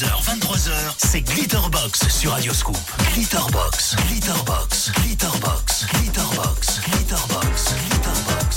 22h, 23h, c'est Glitterbox sur Radioscoop. Glitterbox, Glitterbox, Glitterbox, Glitterbox, Glitterbox, Glitterbox.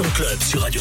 Club sur Radio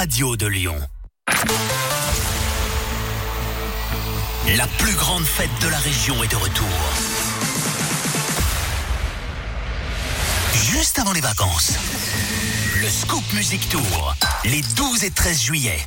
radio de Lyon. La plus grande fête de la région est de retour. Juste avant les vacances, le Scoop Music Tour, les 12 et 13 juillet.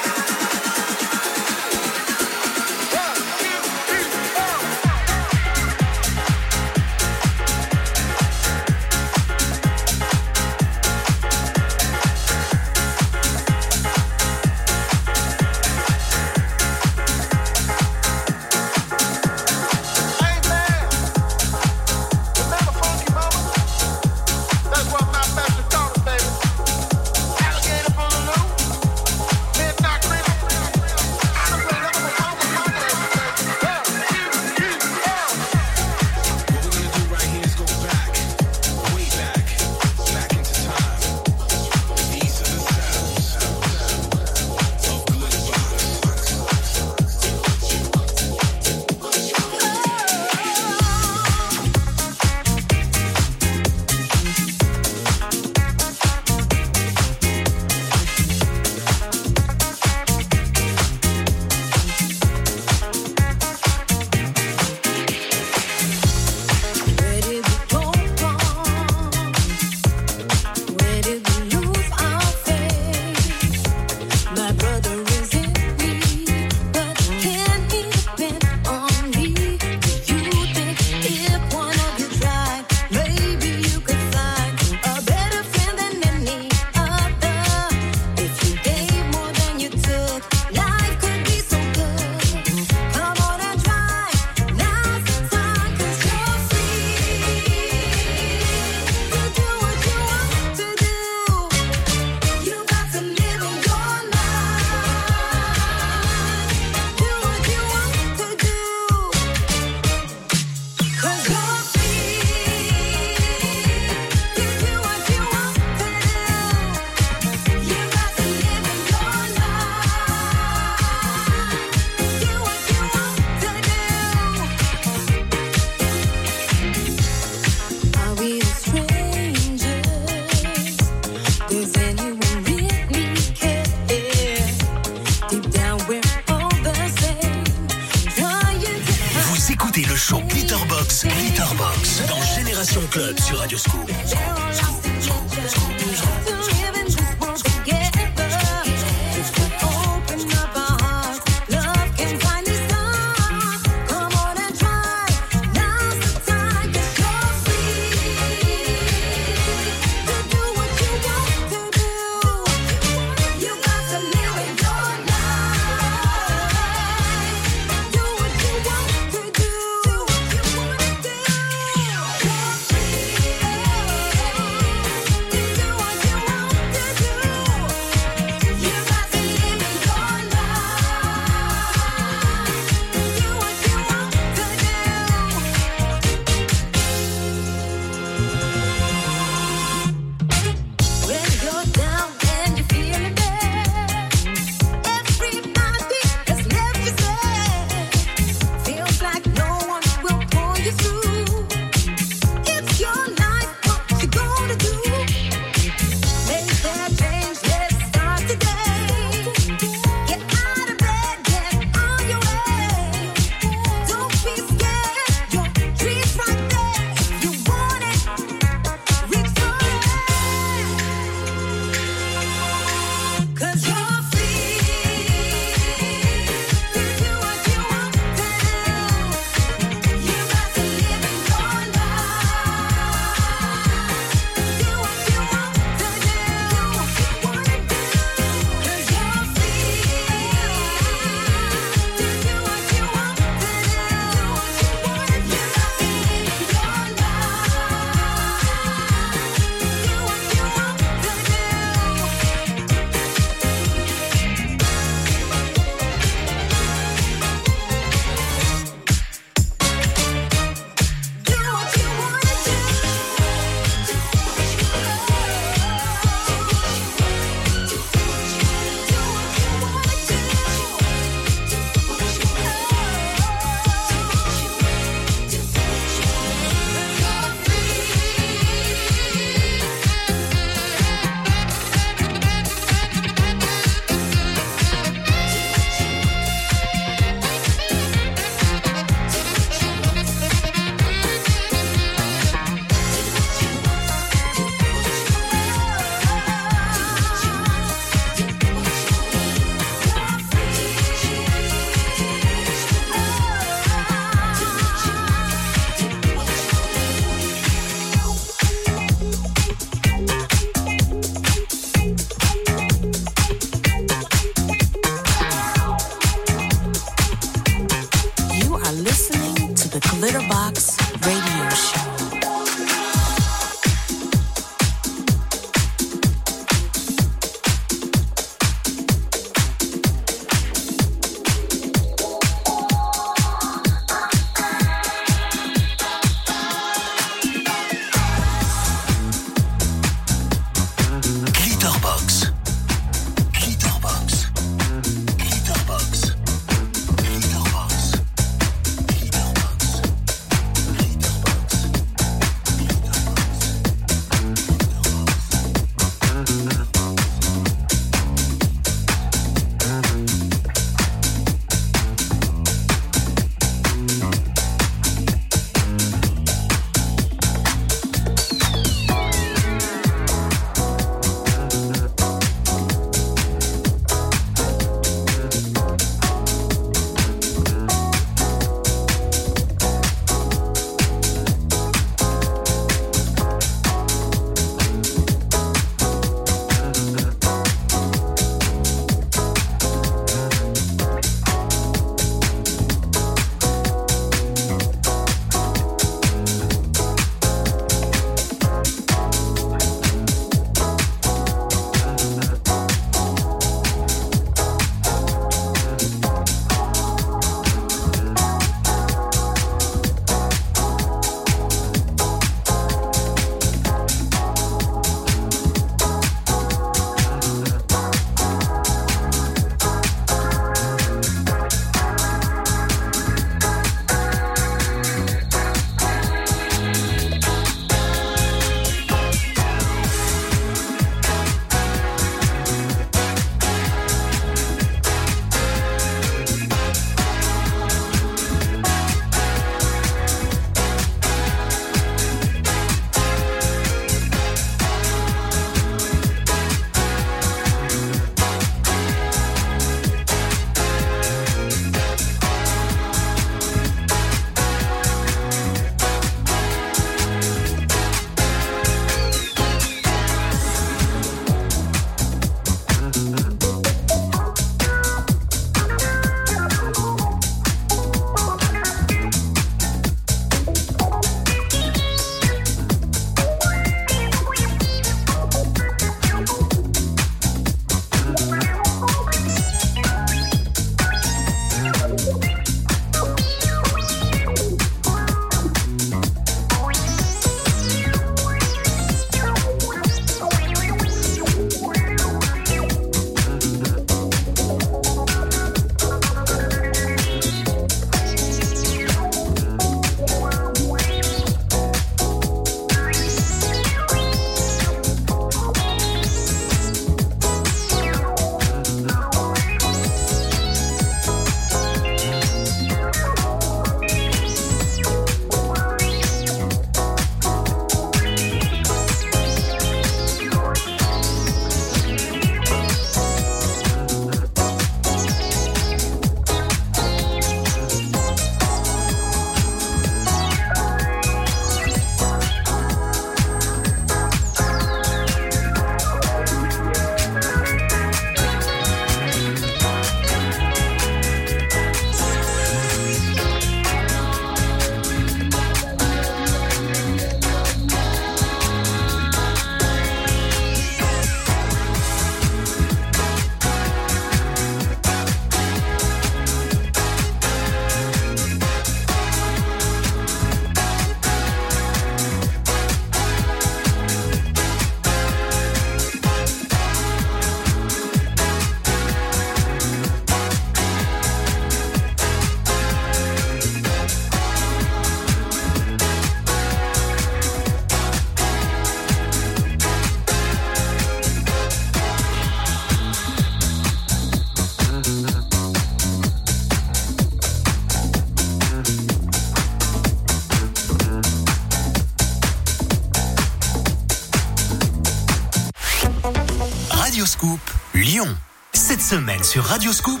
Semaine sur Radio Scoop,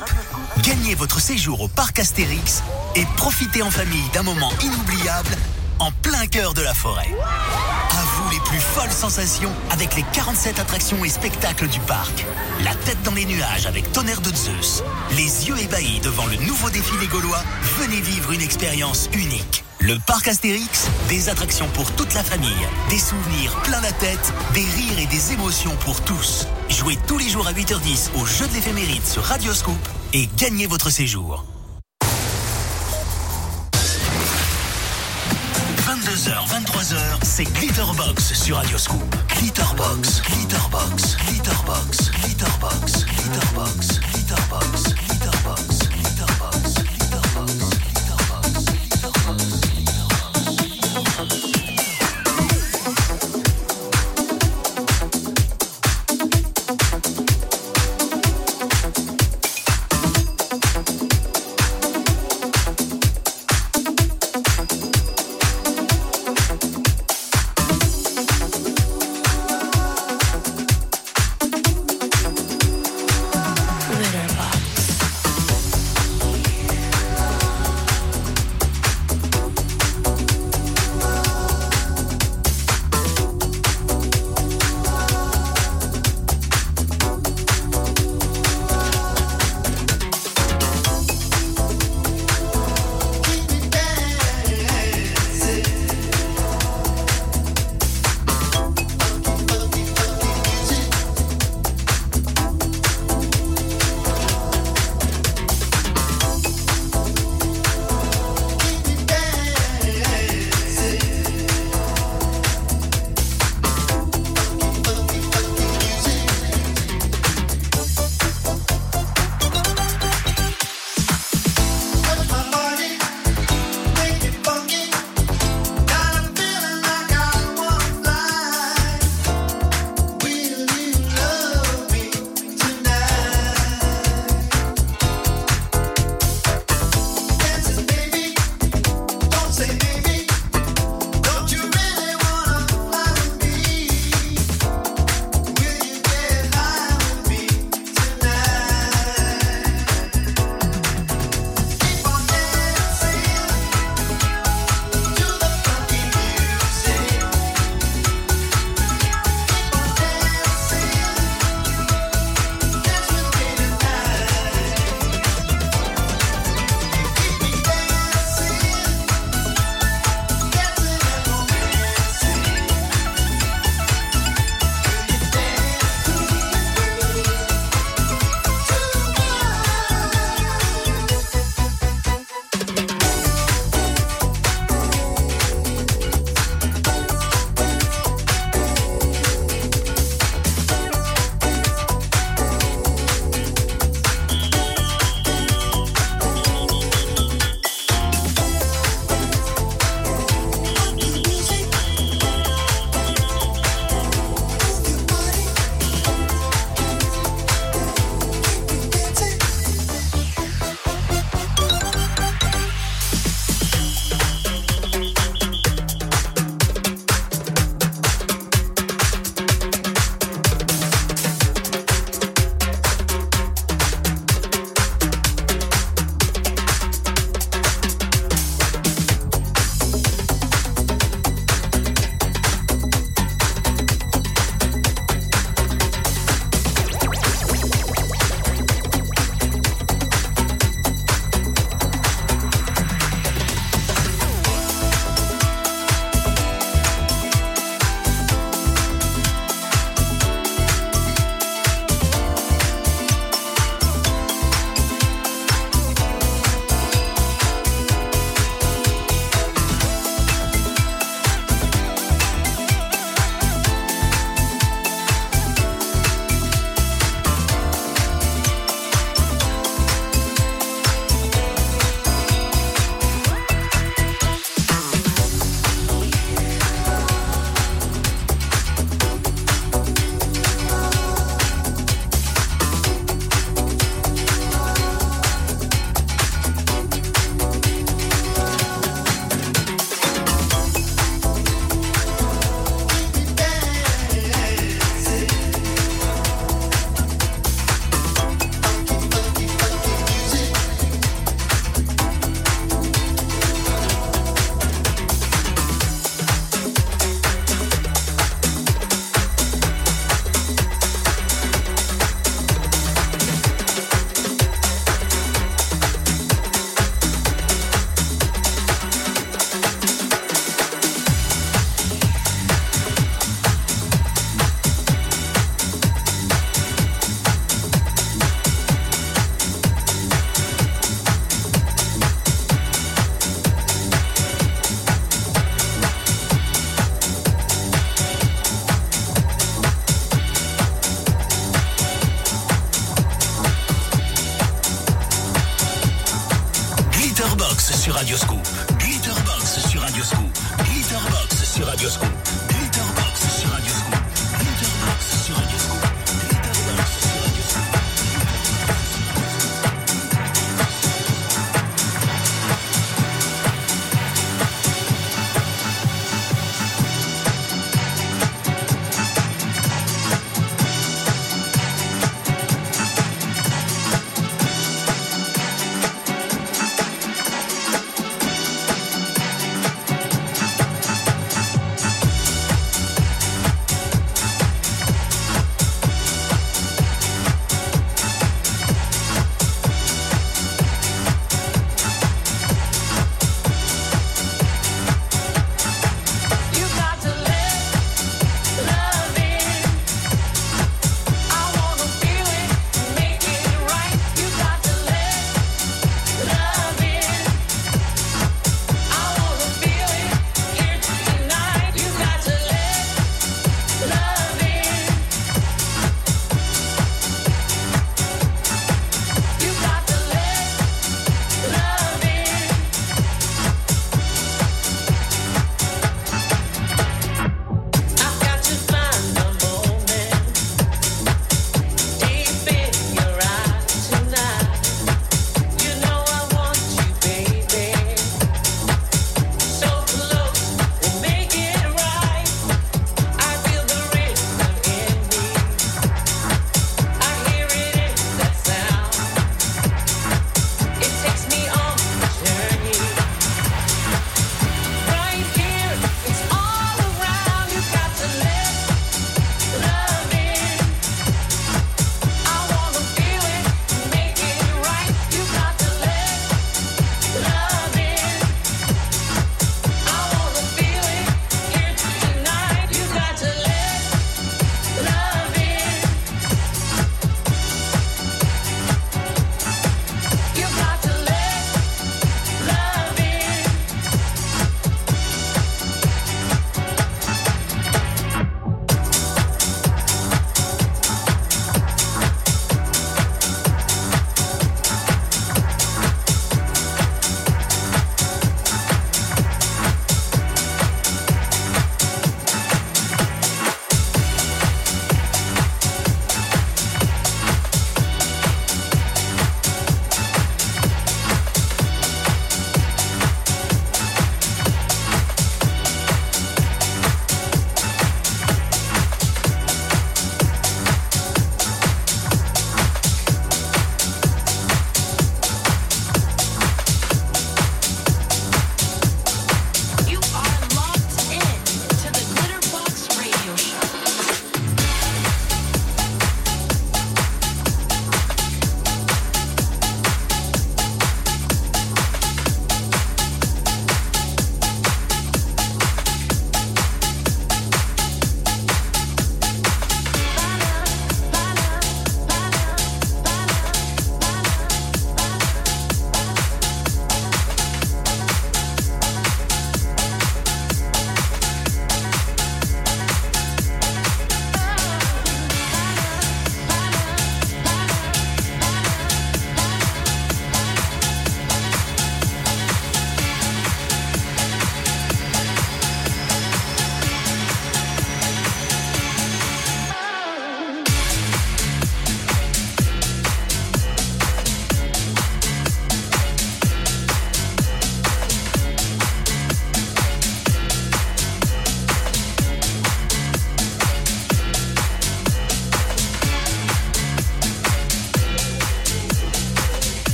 gagnez votre séjour au parc Astérix et profitez en famille d'un moment inoubliable en plein cœur de la forêt. À vous les plus folles sensations avec les 47 attractions et spectacles du parc. La tête dans les nuages avec tonnerre de Zeus. Les yeux ébahis devant le nouveau défilé gaulois. Venez vivre une expérience unique. Le parc Astérix, des attractions pour toute la famille, des souvenirs plein la tête, des rires et des émotions pour tous. Jouez tous les jours à 8h10 au jeu de l'éphéméride sur Radioscoop et gagnez votre séjour. 22h, 23h, c'est Glitterbox sur Radioscoop. Glitterbox, Glitterbox, Glitterbox, Glitterbox, Glitterbox, Glitterbox, Glitterbox.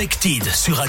Defected sur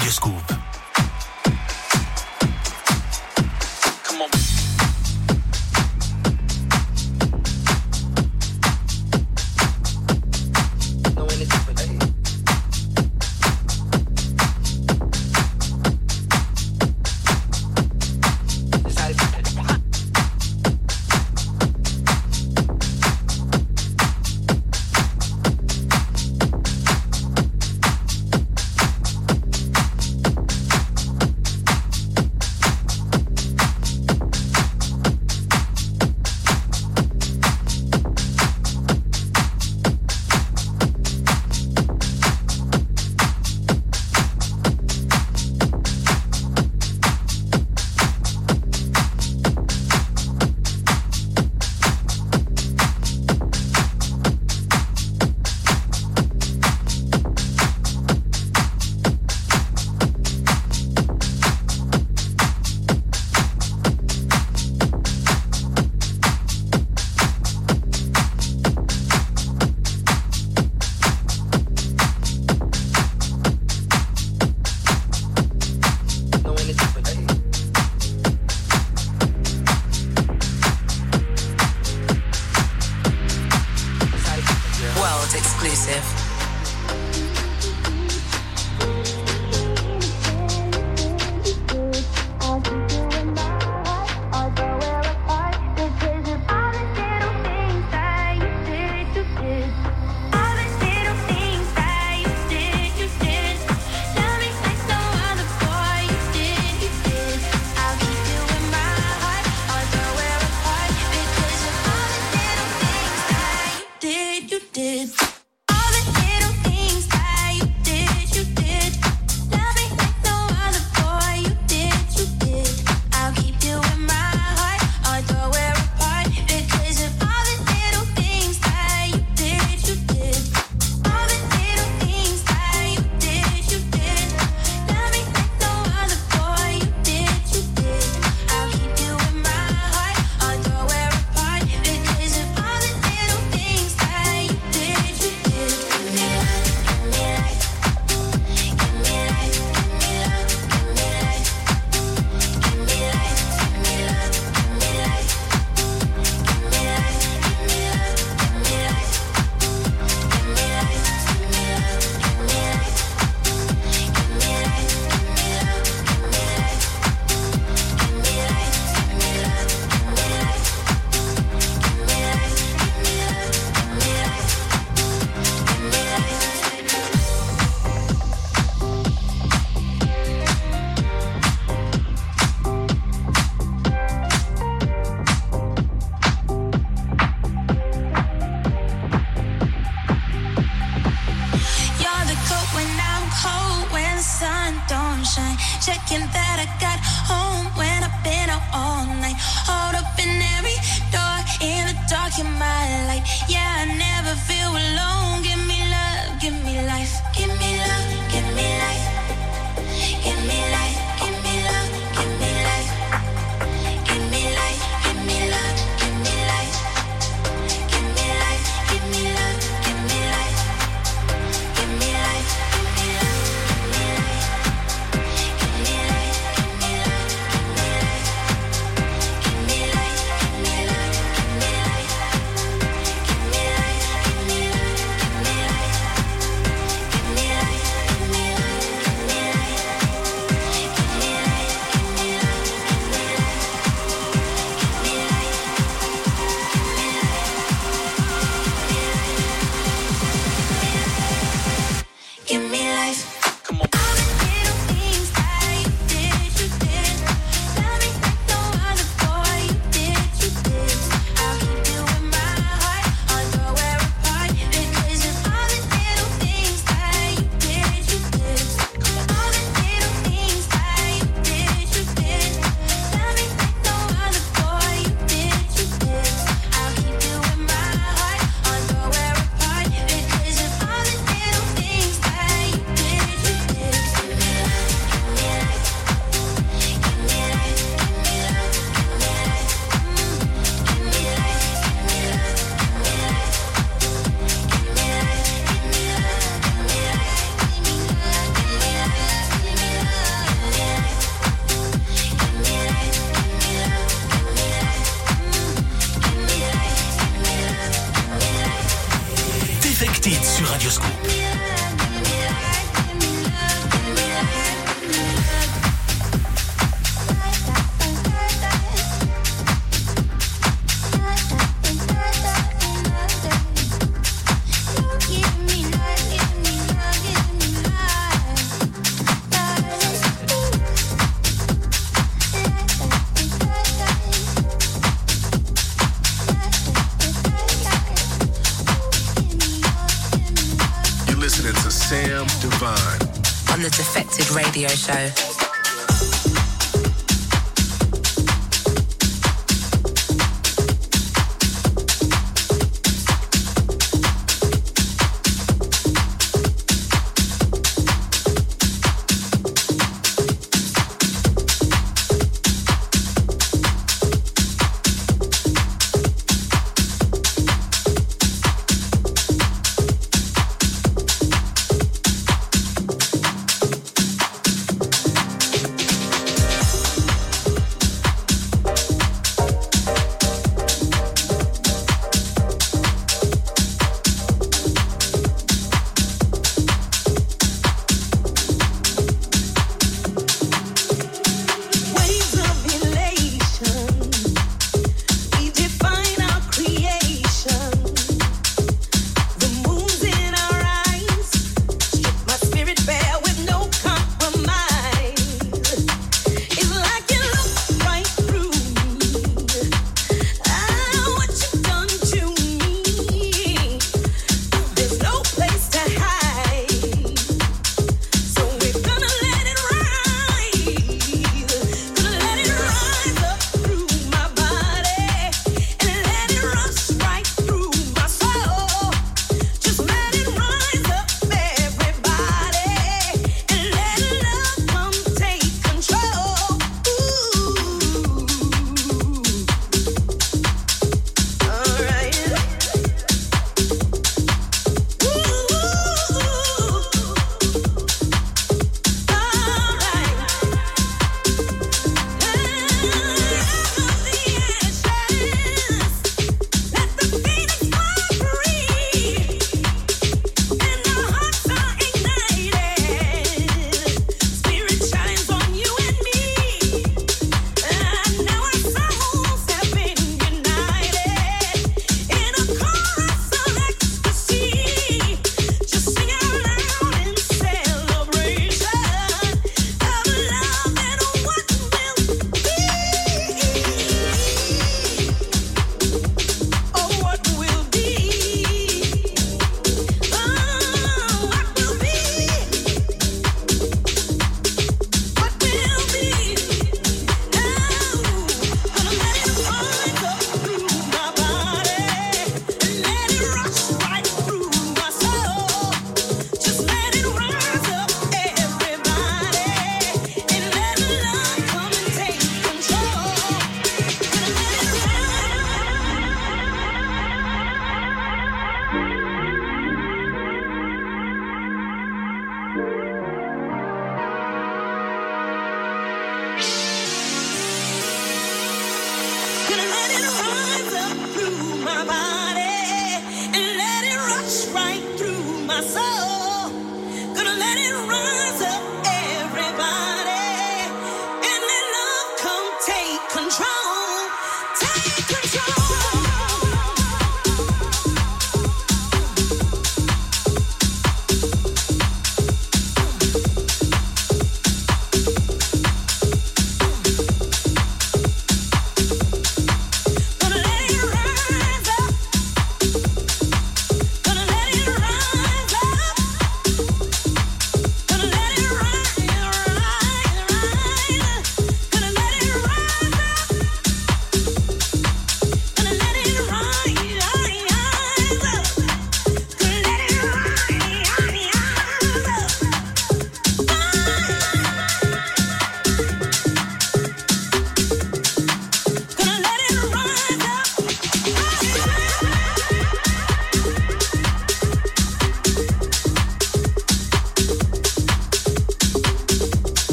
Radio Scoop. show. show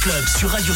Club sur Radio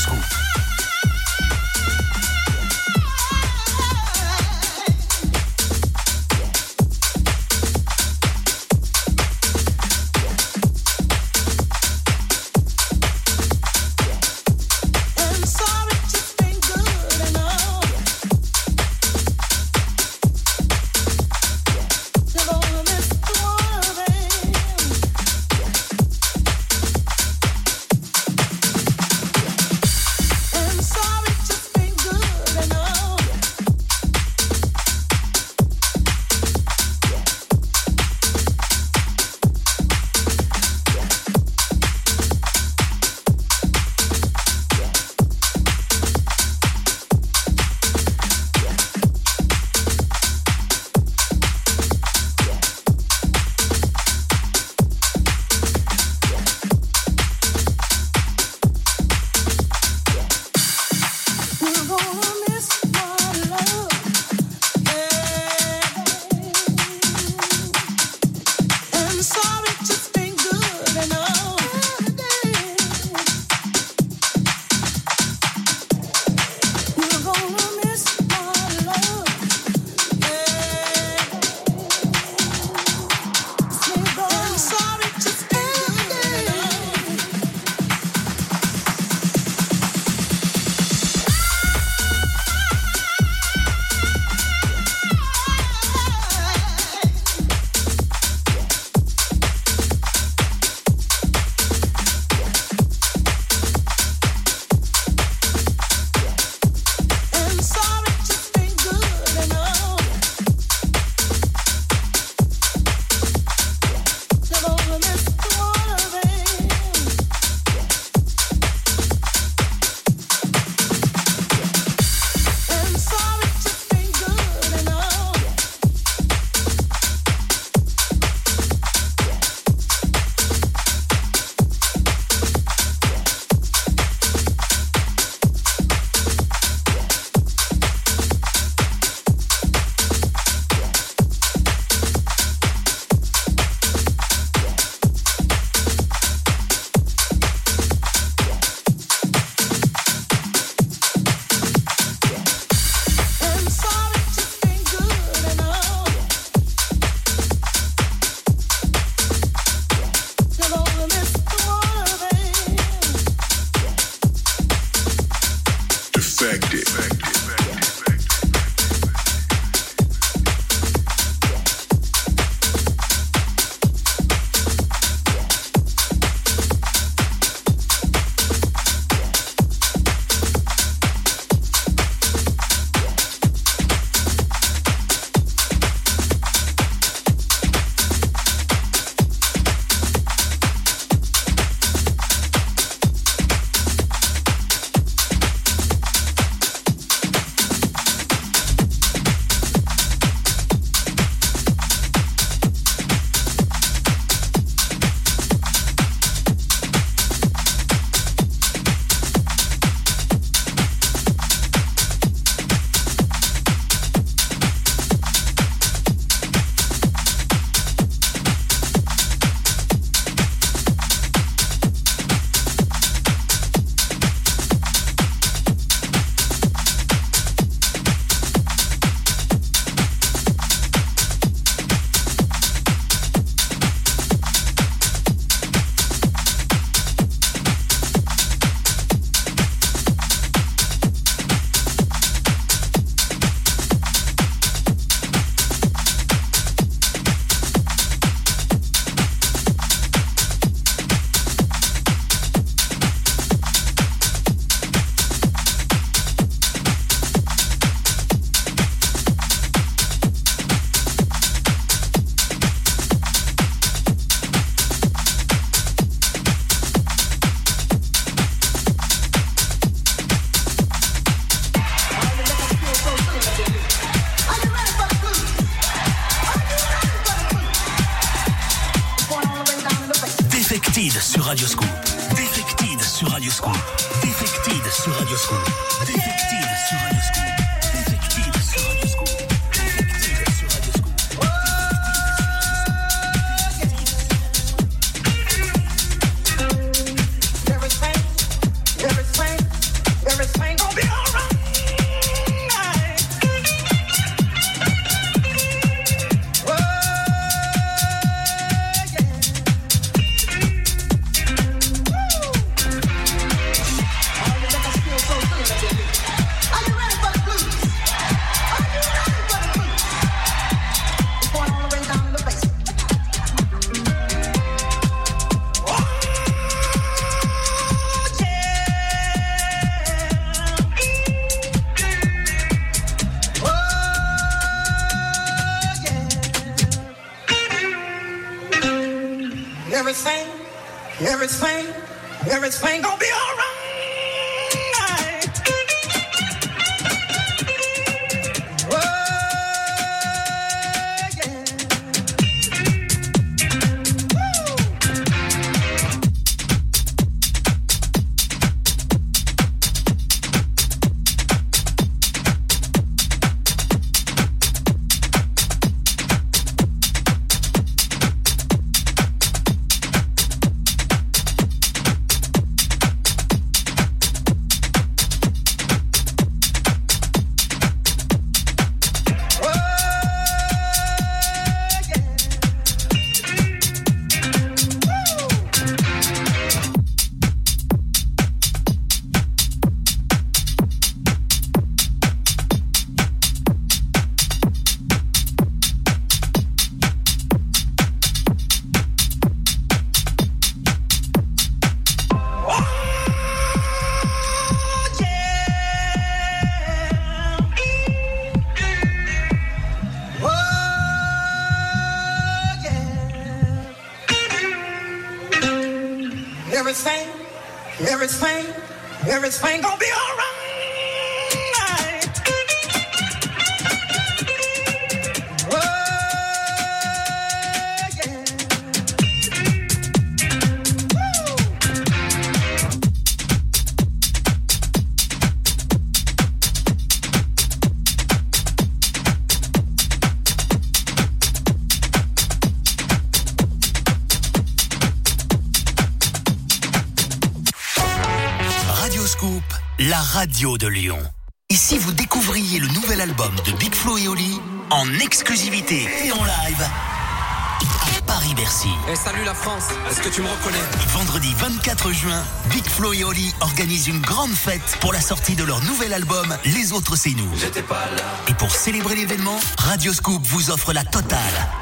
Eh, salut la France, est-ce que tu me reconnais Vendredi 24 juin, Big Flo et Oli organisent une grande fête pour la sortie de leur nouvel album Les Autres C'est Nous. pas là. Et pour célébrer l'événement, Radio Scoop vous offre la totale.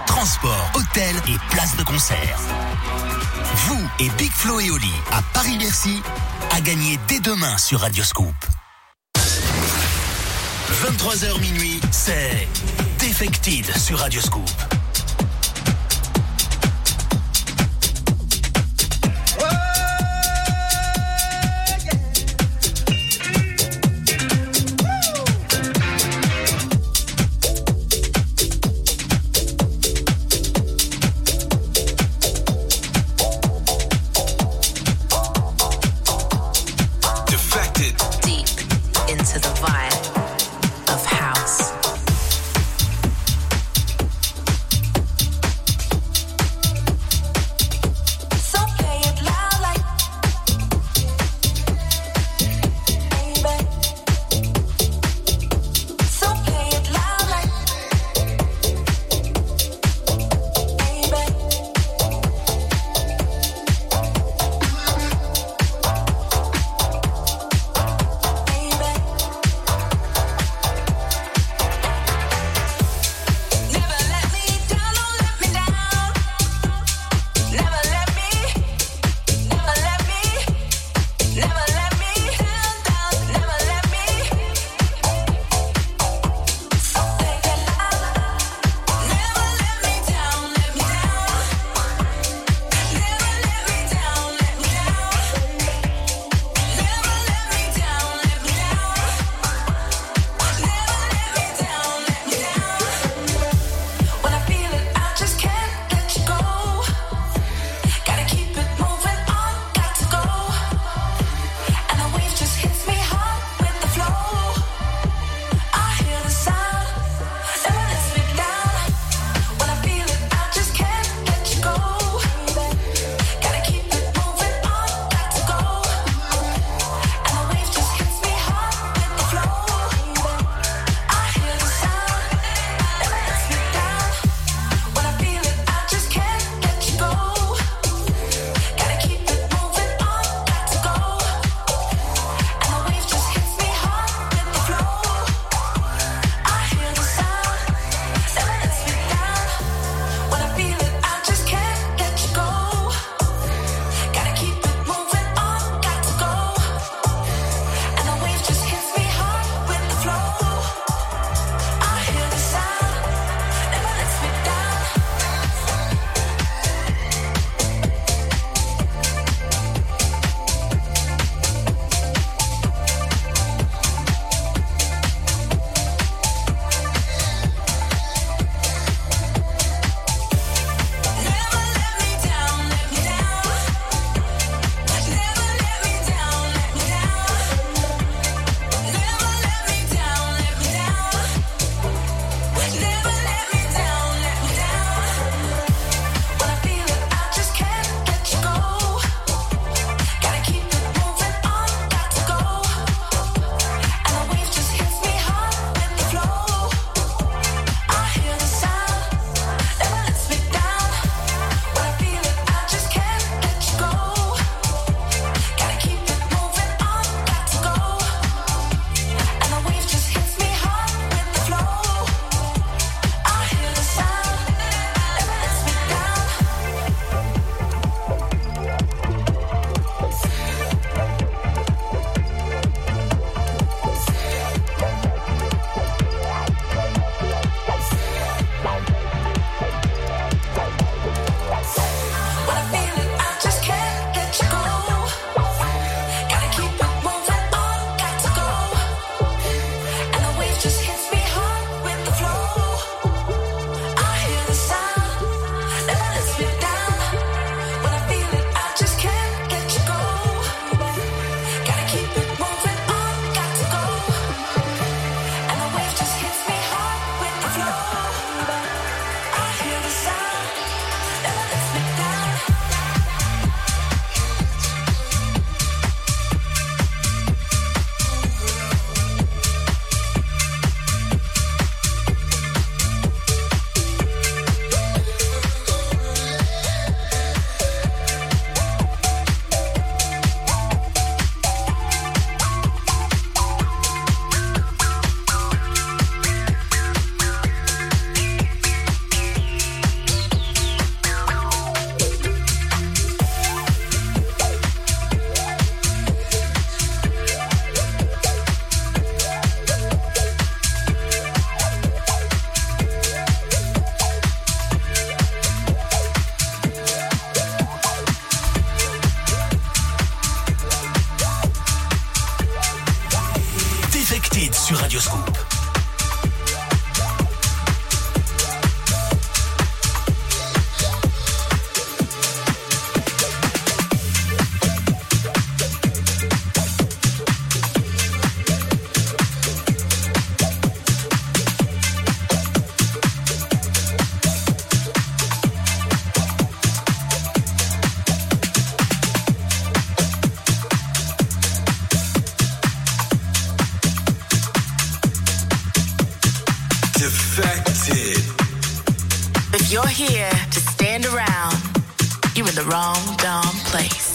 Transport, hôtel et place de concert. Vous et Big Flo et Oli à Paris-Bercy à gagner dès demain sur Radioscoop. 23h minuit, c'est Defected sur Radioscoop. defected. If you're here to stand around, you're in the wrong dumb place.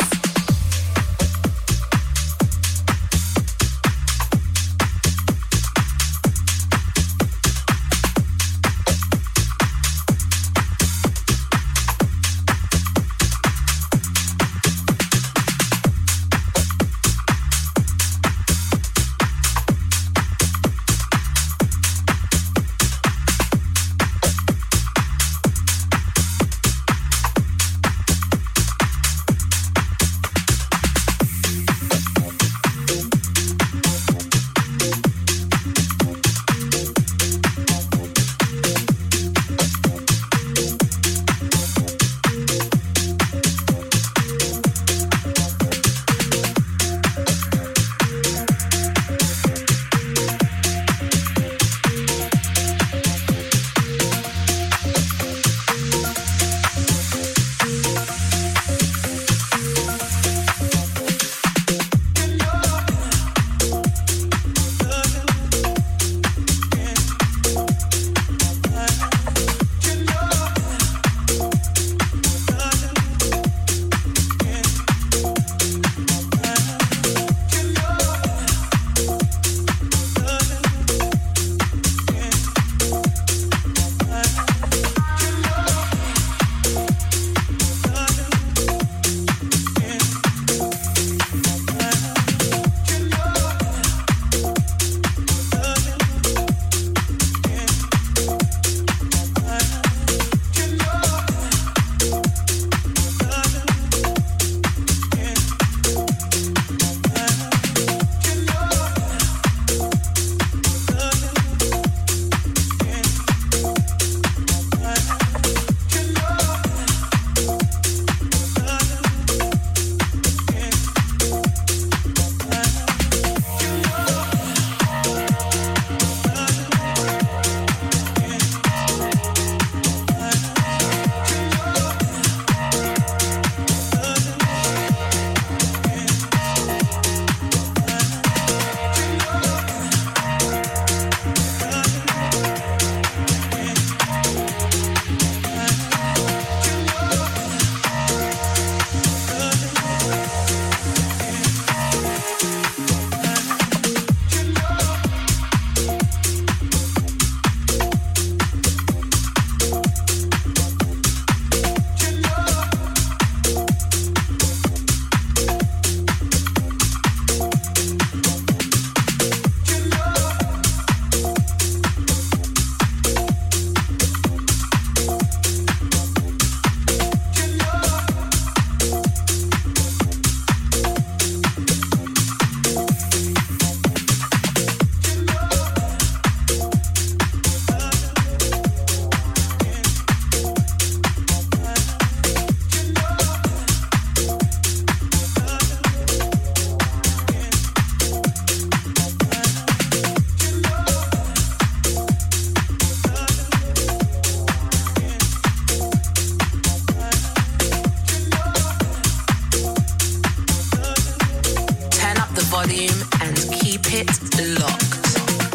the volume and keep it locked.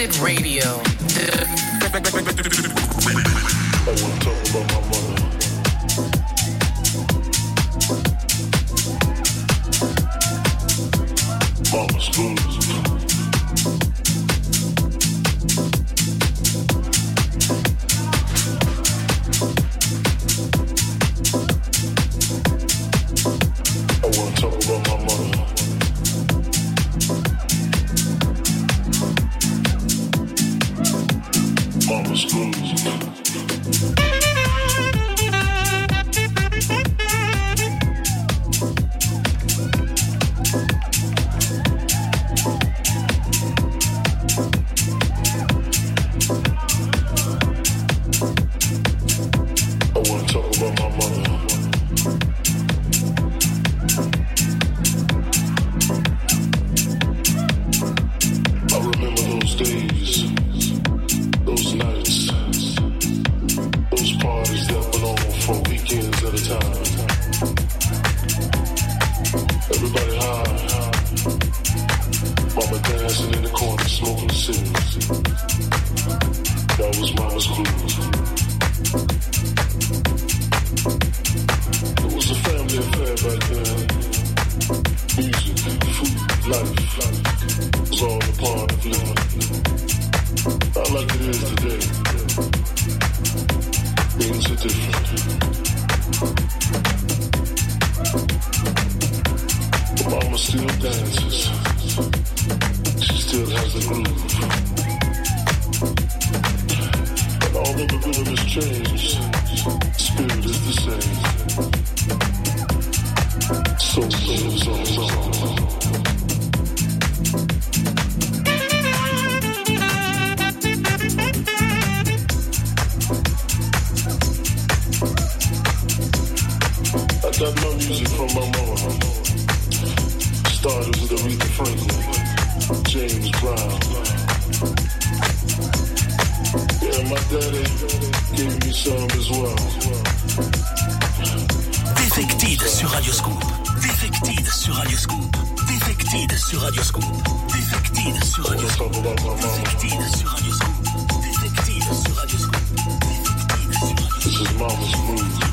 Radio. Defected sur Radioscoop. Defected sur Radioscoop. Defected sur Radioscoop. Defected sur Radioscoop. Defected sur Radioscoop. Defected sur Radioscoop. Defected sur Radioscoop.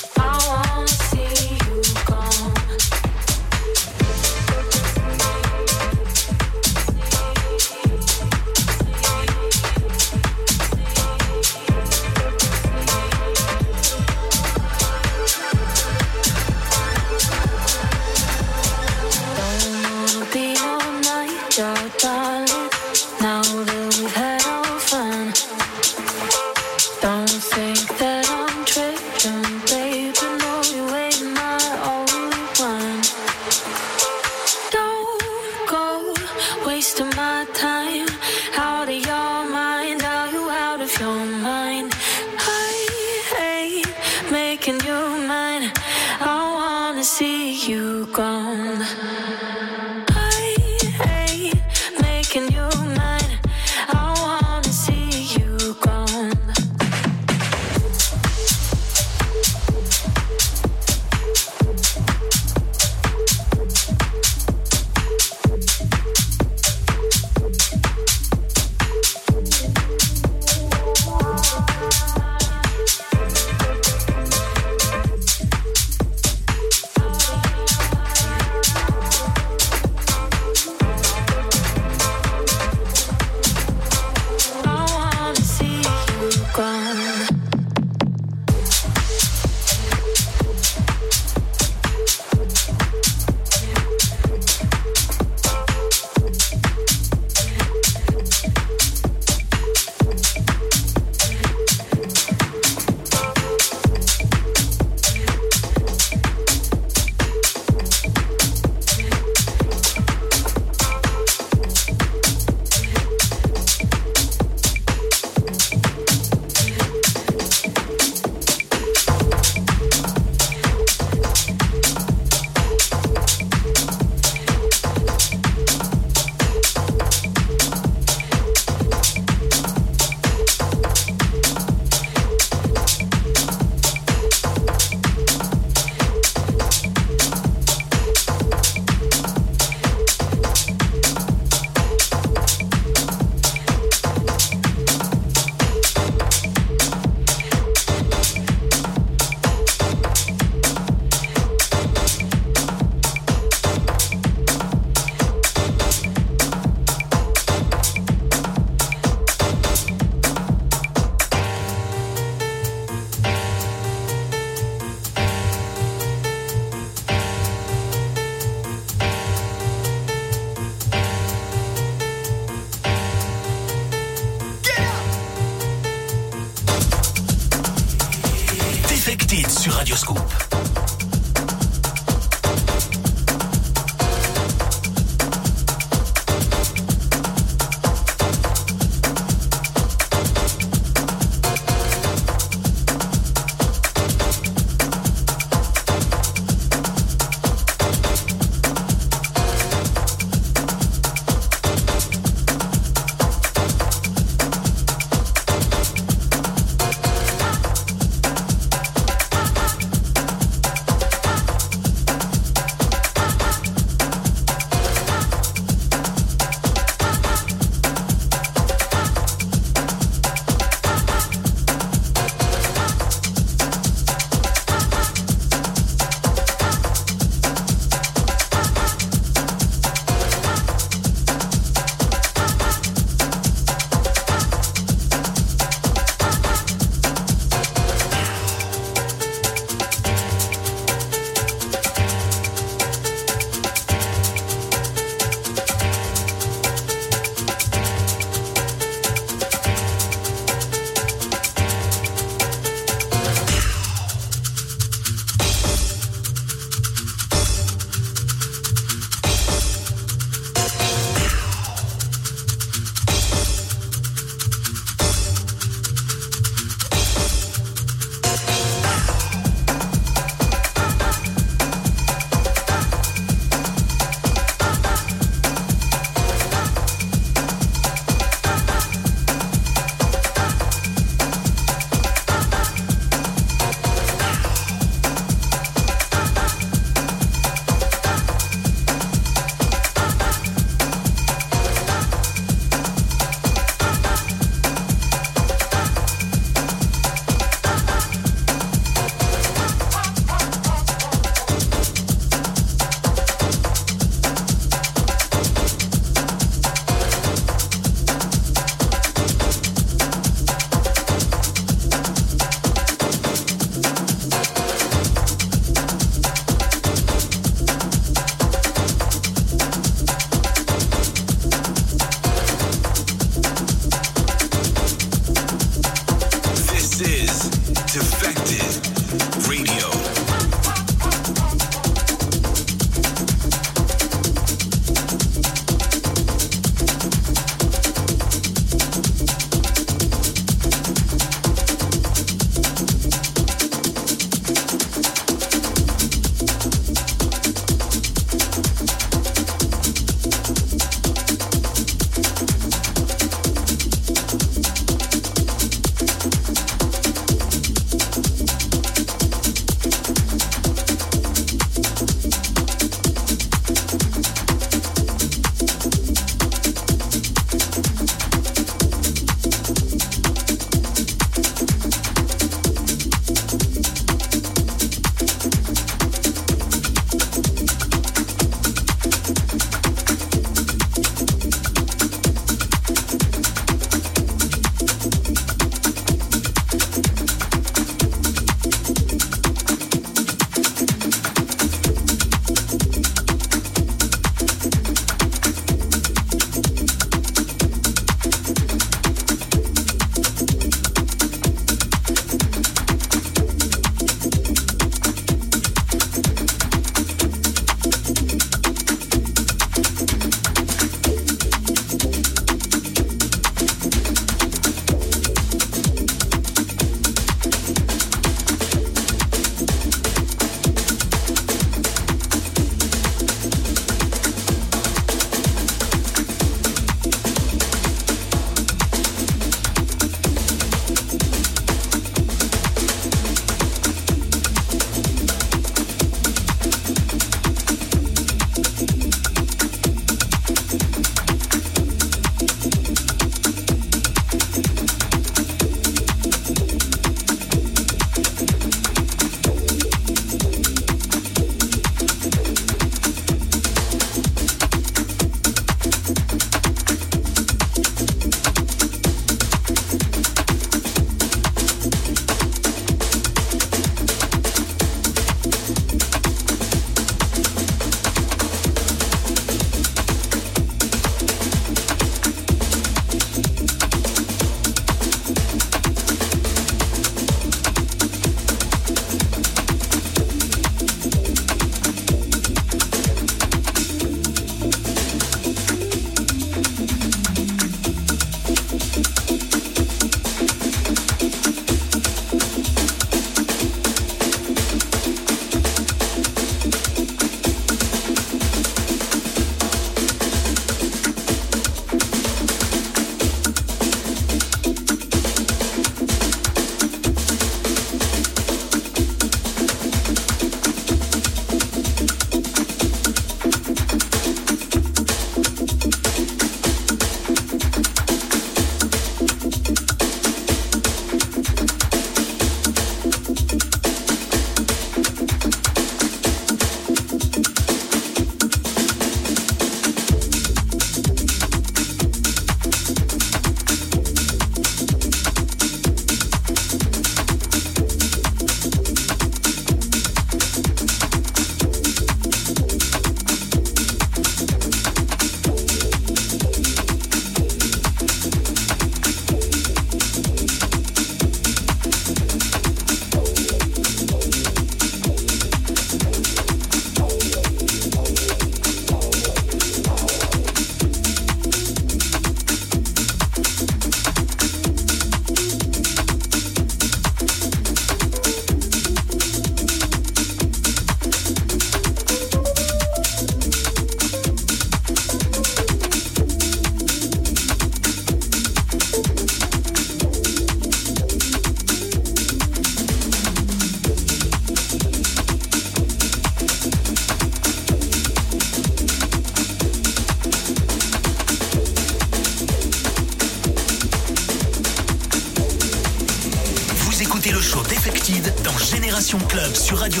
Écoutez le show Defected dans Génération Club sur Radio